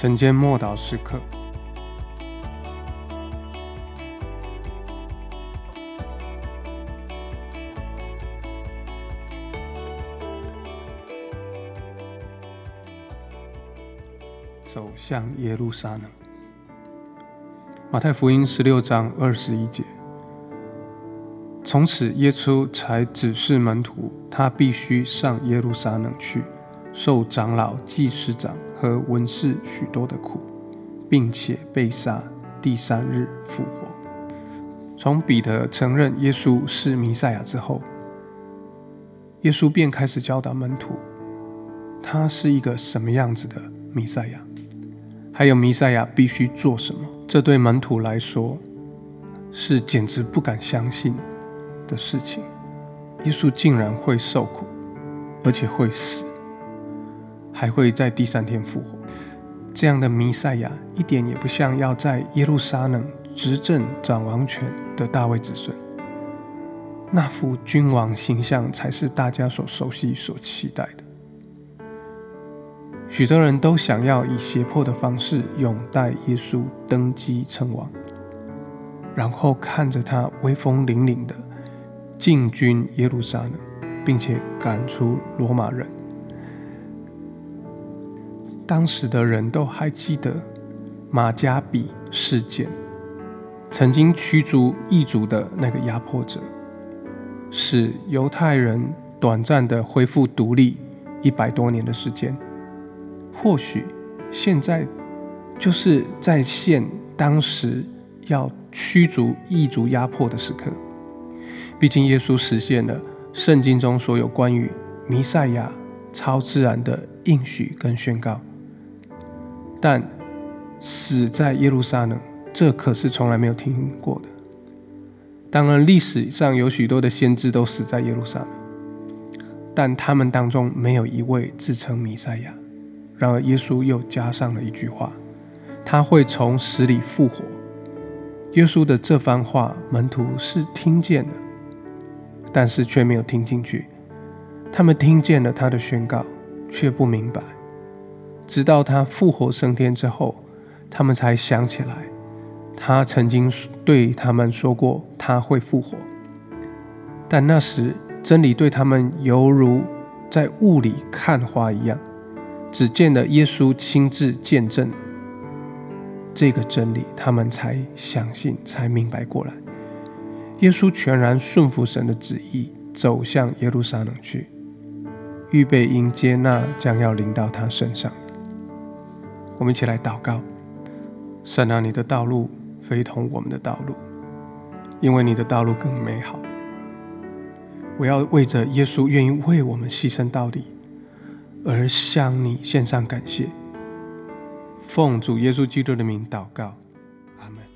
晨间默祷时刻，走向耶路撒冷。马太福音十六章二十一节。从此，耶稣才指示门徒，他必须上耶路撒冷去，受长老、祭司长和文士许多的苦，并且被杀，第三日复活。从彼得承认耶稣是弥赛亚之后，耶稣便开始教导门徒，他是一个什么样子的弥赛亚，还有弥赛亚必须做什么。这对门徒来说，是简直不敢相信的事情。耶稣竟然会受苦，而且会死，还会在第三天复活。这样的弥赛亚一点也不像要在耶路撒冷执政掌王权的大卫子孙。那副君王形象才是大家所熟悉、所期待的。许多人都想要以胁迫的方式拥戴耶稣登基称王，然后看着他威风凛凛的进军耶路撒冷，并且赶出罗马人。当时的人都还记得马加比事件，曾经驱逐异族的那个压迫者，使犹太人短暂的恢复独立一百多年的时间。或许现在就是再现当时要驱逐异族压迫的时刻。毕竟耶稣实现了圣经中所有关于弥赛亚超自然的应许跟宣告。但死在耶路撒冷，这可是从来没有听过的。当然，历史上有许多的先知都死在耶路撒冷，但他们当中没有一位自称弥赛亚。然而，耶稣又加上了一句话：“他会从死里复活。”耶稣的这番话，门徒是听见了，但是却没有听进去。他们听见了他的宣告，却不明白。直到他复活升天之后，他们才想起来，他曾经对他们说过他会复活。但那时，真理对他们犹如在雾里看花一样。只见了耶稣亲自见证这个真理，他们才相信，才明白过来。耶稣全然顺服神的旨意，走向耶路撒冷去，预备迎接那将要临到他身上。我们一起来祷告：善良，你的道路非同我们的道路，因为你的道路更美好。我要为着耶稣愿意为我们牺牲到底。而向你献上感谢，奉主耶稣基督的名祷告，阿门。